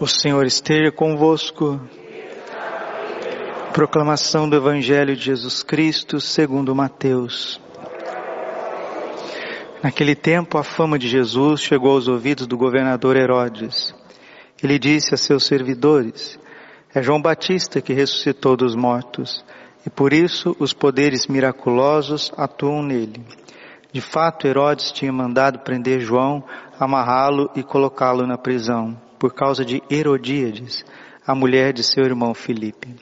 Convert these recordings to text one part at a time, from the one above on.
O Senhor esteja convosco. Proclamação do Evangelho de Jesus Cristo segundo Mateus. Naquele tempo a fama de Jesus chegou aos ouvidos do governador Herodes. Ele disse a seus servidores, é João Batista que ressuscitou dos mortos, e por isso os poderes miraculosos atuam nele. De fato, Herodes tinha mandado prender João, amarrá-lo e colocá-lo na prisão por causa de Herodíades, a mulher de seu irmão Filipe.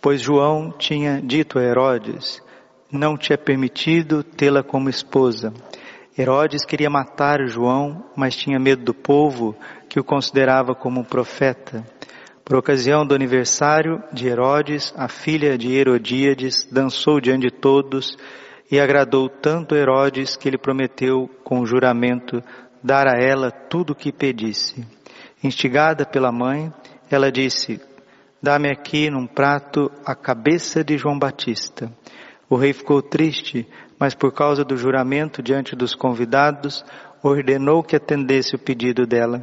Pois João tinha dito a Herodes, não te é permitido tê-la como esposa. Herodes queria matar João, mas tinha medo do povo, que o considerava como um profeta. Por ocasião do aniversário de Herodes, a filha de Herodíades dançou diante de todos e agradou tanto Herodes que ele prometeu com juramento dar a ela tudo o que pedisse. Instigada pela mãe, ela disse, dá-me aqui num prato a cabeça de João Batista. O rei ficou triste, mas por causa do juramento diante dos convidados, ordenou que atendesse o pedido dela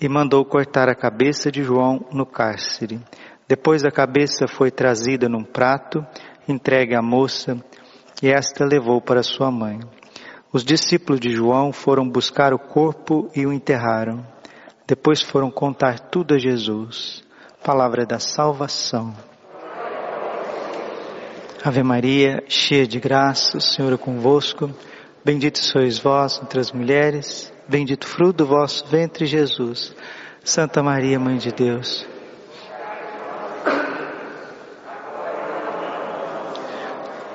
e mandou cortar a cabeça de João no cárcere. Depois a cabeça foi trazida num prato, entregue à moça, e esta levou para sua mãe. Os discípulos de João foram buscar o corpo e o enterraram. Depois foram contar tudo a Jesus. Palavra da salvação. Ave Maria, cheia de graça, o Senhor é convosco. Bendito sois vós entre as mulheres, bendito fruto do vosso ventre, Jesus. Santa Maria, Mãe de Deus.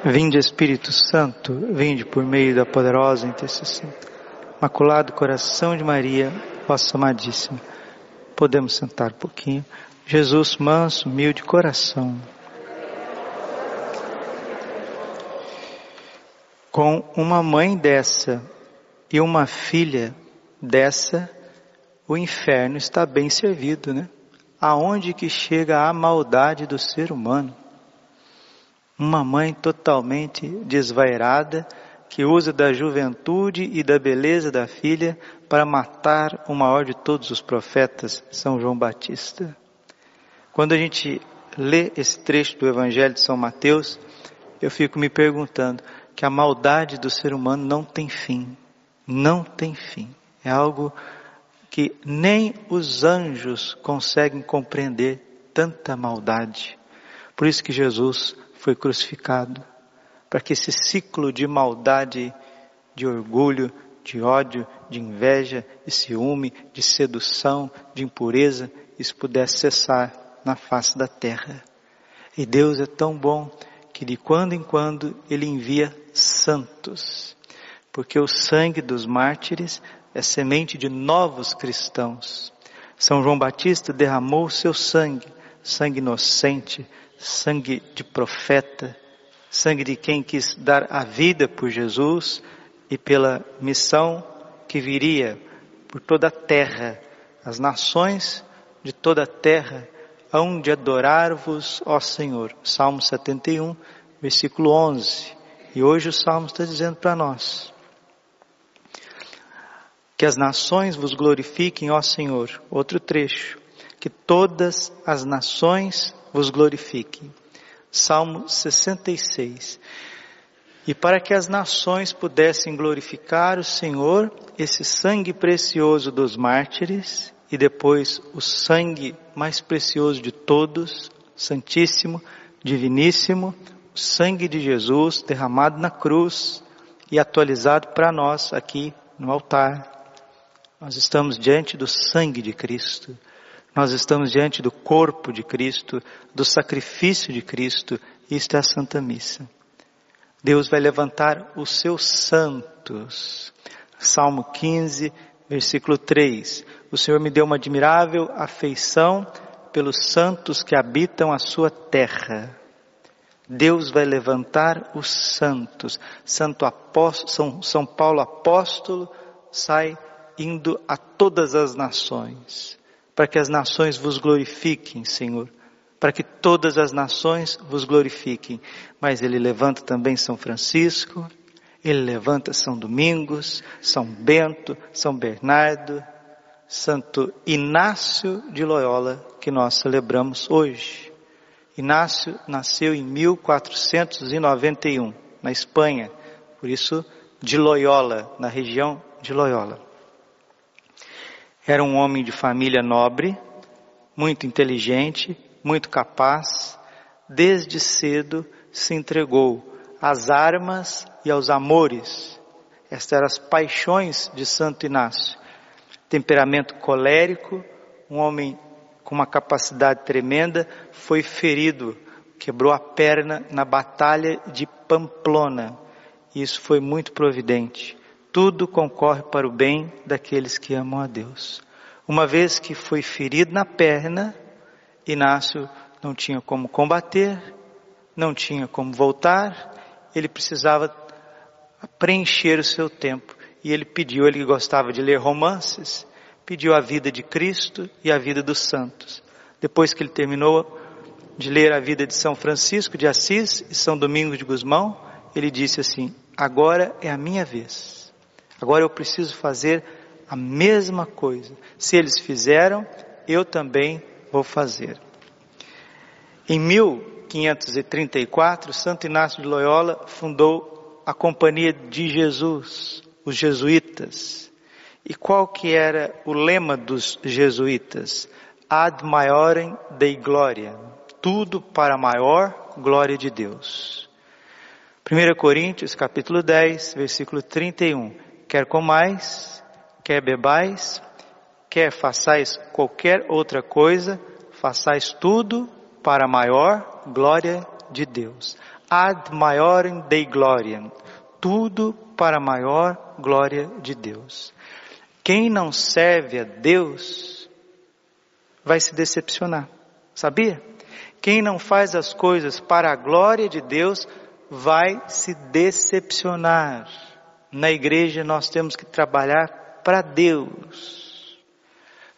Vinde Espírito Santo, vinde por meio da poderosa intercessão. Maculado coração de Maria, vossa amadíssima. Podemos sentar um pouquinho. Jesus manso, humilde coração. Com uma mãe dessa e uma filha dessa, o inferno está bem servido, né? Aonde que chega a maldade do ser humano? Uma mãe totalmente desvairada, que usa da juventude e da beleza da filha para matar o maior de todos os profetas, São João Batista. Quando a gente lê esse trecho do Evangelho de São Mateus, eu fico me perguntando que a maldade do ser humano não tem fim. Não tem fim. É algo que nem os anjos conseguem compreender tanta maldade. Por isso que Jesus foi crucificado para que esse ciclo de maldade, de orgulho, de ódio, de inveja, de ciúme, de sedução, de impureza, isso pudesse cessar na face da terra. E Deus é tão bom que de quando em quando Ele envia santos, porque o sangue dos mártires é semente de novos cristãos. São João Batista derramou seu sangue, sangue inocente, sangue de profeta, sangue de quem quis dar a vida por Jesus e pela missão que viria por toda a terra. As nações de toda a terra hão de adorar-vos, ó Senhor. Salmo 71, versículo 11. E hoje o Salmo está dizendo para nós. Que as nações vos glorifiquem, ó Senhor. Outro trecho. Que todas as nações vos glorifiquem. Salmo 66. E para que as nações pudessem glorificar o Senhor, esse sangue precioso dos mártires e depois o sangue mais precioso de todos, Santíssimo, Diviníssimo, o sangue de Jesus derramado na cruz e atualizado para nós aqui no altar. Nós estamos diante do sangue de Cristo. Nós estamos diante do corpo de Cristo, do sacrifício de Cristo. Isto é a Santa Missa. Deus vai levantar os seus santos. Salmo 15, versículo 3. O Senhor me deu uma admirável afeição pelos santos que habitam a sua terra. Deus vai levantar os santos. Santo apóstolo, São, São Paulo apóstolo sai indo a todas as nações para que as nações vos glorifiquem, Senhor, para que todas as nações vos glorifiquem. Mas ele levanta também São Francisco, ele levanta São Domingos, São Bento, São Bernardo, Santo Inácio de Loyola, que nós celebramos hoje. Inácio nasceu em 1491, na Espanha, por isso de Loyola, na região de Loyola. Era um homem de família nobre, muito inteligente, muito capaz, desde cedo se entregou às armas e aos amores. Estas eram as paixões de Santo Inácio. Temperamento colérico, um homem com uma capacidade tremenda, foi ferido, quebrou a perna na batalha de Pamplona. Isso foi muito providente. Tudo concorre para o bem daqueles que amam a Deus. Uma vez que foi ferido na perna, Inácio não tinha como combater, não tinha como voltar, ele precisava preencher o seu tempo. E ele pediu, ele gostava de ler romances, pediu a vida de Cristo e a vida dos santos. Depois que ele terminou de ler a vida de São Francisco de Assis e São Domingos de Gusmão, ele disse assim: Agora é a minha vez. Agora eu preciso fazer a mesma coisa. Se eles fizeram, eu também vou fazer. Em 1534, Santo Inácio de Loyola fundou a Companhia de Jesus, os jesuítas. E qual que era o lema dos jesuítas? Ad maiorem Dei gloria. Tudo para a maior glória de Deus. 1 Coríntios capítulo 10, versículo 31. Quer comais, quer bebais, quer façais qualquer outra coisa, façais tudo para a maior glória de Deus. Ad maiorem Dei gloriam. Tudo para a maior glória de Deus. Quem não serve a Deus vai se decepcionar. Sabia? Quem não faz as coisas para a glória de Deus vai se decepcionar. Na igreja nós temos que trabalhar para Deus.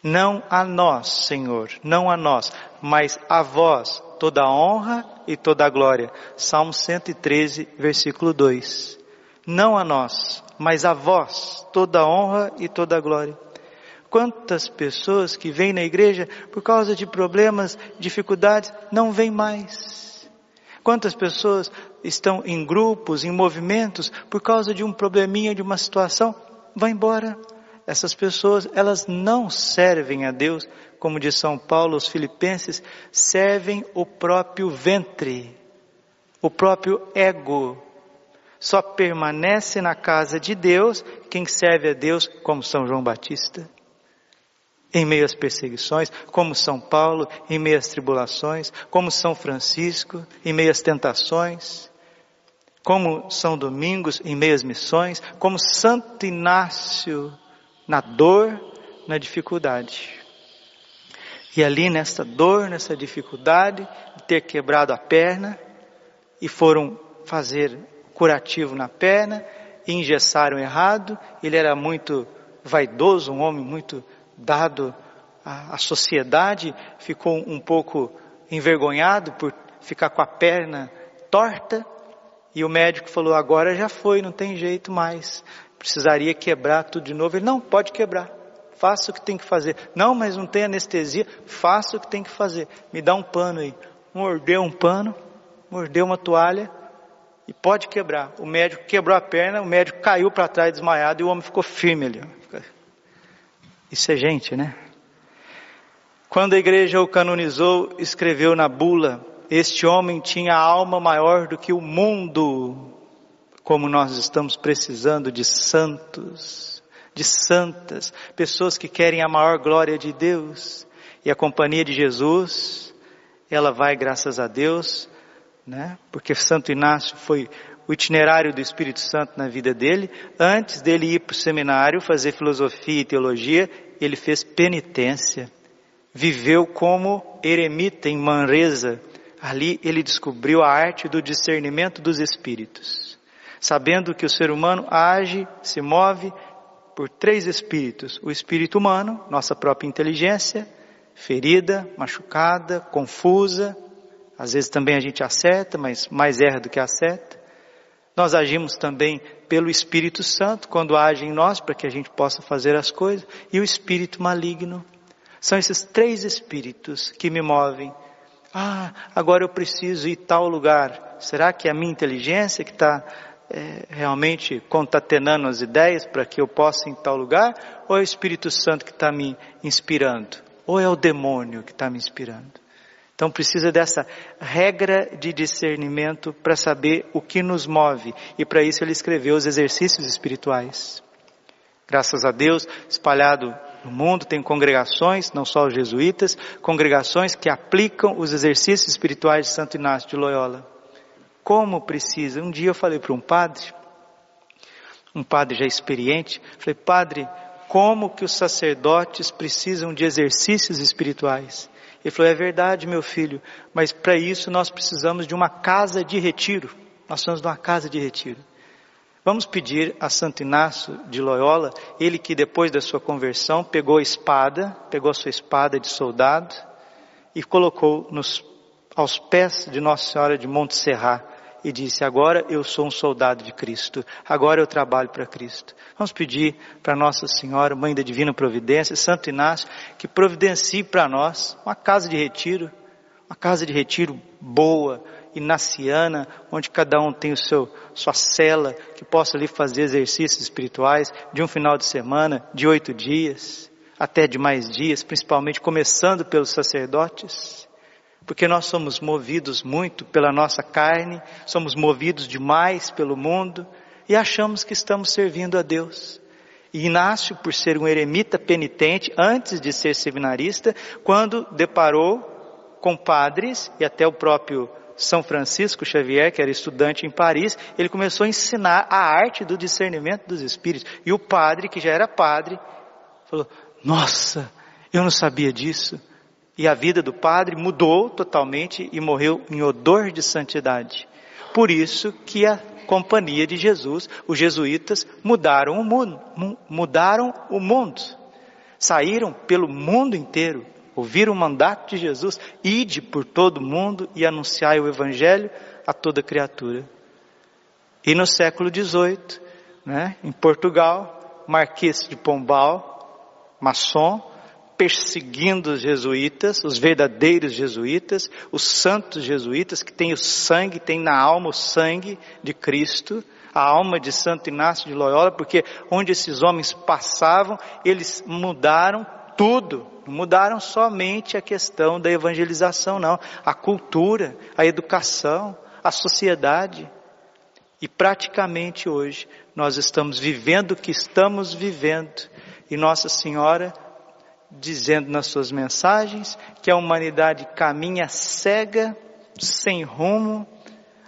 Não a nós, Senhor, não a nós, mas a vós toda a honra e toda a glória. Salmo 113, versículo 2. Não a nós, mas a vós toda a honra e toda a glória. Quantas pessoas que vêm na igreja por causa de problemas, dificuldades, não vêm mais. Quantas pessoas estão em grupos, em movimentos, por causa de um probleminha, de uma situação, vão embora. Essas pessoas, elas não servem a Deus, como diz São Paulo aos Filipenses, servem o próprio ventre, o próprio ego. Só permanece na casa de Deus quem serve a Deus, como São João Batista. Em meio às perseguições, como São Paulo, em meio às tribulações, como São Francisco, em meio às tentações, como São Domingos, em meio às missões, como Santo Inácio, na dor, na dificuldade. E ali nessa dor, nessa dificuldade, de ter quebrado a perna, e foram fazer curativo na perna, e engessaram errado, ele era muito vaidoso, um homem muito dado à, sociedade, ficou um pouco envergonhado por ficar com a perna torta, e o médico falou: agora já foi, não tem jeito mais precisaria quebrar tudo de novo. Ele, não, pode quebrar. Faça o que tem que fazer. Não, mas não tem anestesia. Faça o que tem que fazer. Me dá um pano aí. Mordeu um pano, mordeu uma toalha e pode quebrar. O médico quebrou a perna, o médico caiu para trás desmaiado e o homem ficou firme ali. Isso é gente, né? Quando a igreja o canonizou, escreveu na bula: Este homem tinha alma maior do que o mundo como nós estamos precisando de santos, de santas, pessoas que querem a maior glória de Deus. E a companhia de Jesus, ela vai, graças a Deus, né? Porque Santo Inácio foi o itinerário do Espírito Santo na vida dele. Antes dele ir para o seminário fazer filosofia e teologia, ele fez penitência. Viveu como eremita em Manresa. Ali ele descobriu a arte do discernimento dos espíritos sabendo que o ser humano age, se move por três espíritos: o espírito humano, nossa própria inteligência, ferida, machucada, confusa, às vezes também a gente acerta, mas mais erra do que acerta. Nós agimos também pelo Espírito Santo, quando age em nós, para que a gente possa fazer as coisas, e o Espírito maligno. São esses três espíritos que me movem. Ah, agora eu preciso ir tal lugar. Será que é a minha inteligência que está é, realmente contatenando as ideias para que eu possa ir em tal lugar? Ou é o Espírito Santo que está me inspirando? Ou é o demônio que está me inspirando? Então precisa dessa regra de discernimento para saber o que nos move. E para isso ele escreveu os exercícios espirituais. Graças a Deus, espalhado no mundo tem congregações, não só os jesuítas, congregações que aplicam os exercícios espirituais de Santo Inácio de Loyola. Como precisa? Um dia eu falei para um padre, um padre já experiente, falei, padre, como que os sacerdotes precisam de exercícios espirituais? Ele falou: É verdade, meu filho, mas para isso nós precisamos de uma casa de retiro. Nós somos de uma casa de retiro. Vamos pedir a Santo Inácio de Loyola, ele que depois da sua conversão pegou a espada, pegou a sua espada de soldado e colocou nos, aos pés de Nossa Senhora de Montserrat e disse: Agora eu sou um soldado de Cristo, agora eu trabalho para Cristo. Vamos pedir para Nossa Senhora, Mãe da Divina Providência, Santo Inácio, que providencie para nós uma casa de retiro, uma casa de retiro boa, inaciana, onde cada um tem o seu, sua cela, que possa ali fazer exercícios espirituais de um final de semana, de oito dias, até de mais dias, principalmente começando pelos sacerdotes porque nós somos movidos muito pela nossa carne, somos movidos demais pelo mundo e achamos que estamos servindo a Deus. E Inácio, por ser um eremita penitente, antes de ser seminarista, quando deparou com padres e até o próprio São Francisco Xavier, que era estudante em Paris, ele começou a ensinar a arte do discernimento dos espíritos. E o padre, que já era padre, falou: Nossa, eu não sabia disso e a vida do padre mudou totalmente e morreu em odor de santidade. Por isso que a companhia de Jesus, os jesuítas mudaram o mundo, mudaram o mundo. Saíram pelo mundo inteiro, ouviram o mandato de Jesus, ide por todo mundo e anunciai o evangelho a toda criatura. E no século XVIII, né, em Portugal, Marquês de Pombal, maçom, perseguindo os jesuítas, os verdadeiros jesuítas, os santos jesuítas que têm o sangue, têm na alma o sangue de Cristo, a alma de Santo Inácio de Loyola, porque onde esses homens passavam, eles mudaram tudo, mudaram somente a questão da evangelização, não, a cultura, a educação, a sociedade. E praticamente hoje nós estamos vivendo o que estamos vivendo, e Nossa Senhora dizendo nas suas mensagens que a humanidade caminha cega, sem rumo,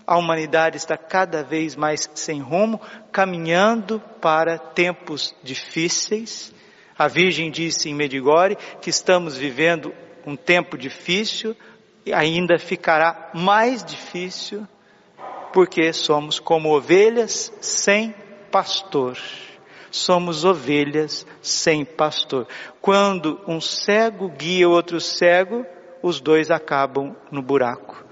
a humanidade está cada vez mais sem rumo, caminhando para tempos difíceis. A Virgem disse em Medigore que estamos vivendo um tempo difícil e ainda ficará mais difícil porque somos como ovelhas sem pastor somos ovelhas sem pastor. Quando um cego guia outro cego, os dois acabam no buraco.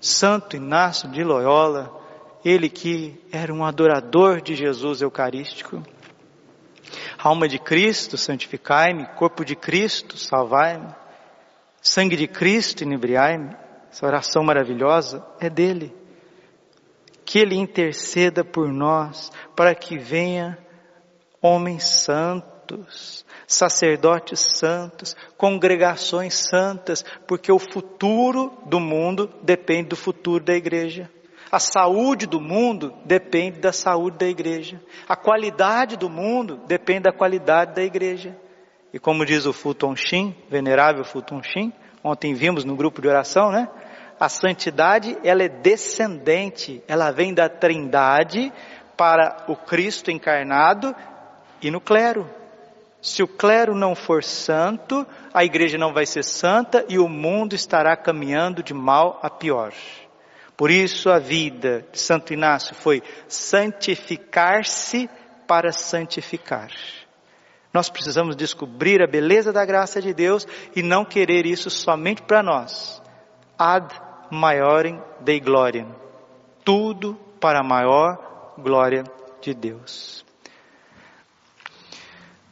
Santo Inácio de Loyola, ele que era um adorador de Jesus Eucarístico, alma de Cristo, santificai-me, corpo de Cristo, salvai-me, sangue de Cristo, inebriai-me, essa oração maravilhosa é dele. Que ele interceda por nós, para que venha homens santos, sacerdotes santos, congregações santas, porque o futuro do mundo depende do futuro da igreja. A saúde do mundo depende da saúde da igreja. A qualidade do mundo depende da qualidade da igreja. E como diz o Fulton Sheen, venerável Fulton Sheen, ontem vimos no grupo de oração, né? A santidade, ela é descendente, ela vem da trindade para o Cristo encarnado e no clero. Se o clero não for santo, a igreja não vai ser santa e o mundo estará caminhando de mal a pior. Por isso a vida de Santo Inácio foi santificar-se para santificar. Nós precisamos descobrir a beleza da graça de Deus e não querer isso somente para nós. Ad maiorem Dei gloriam. Tudo para a maior glória de Deus.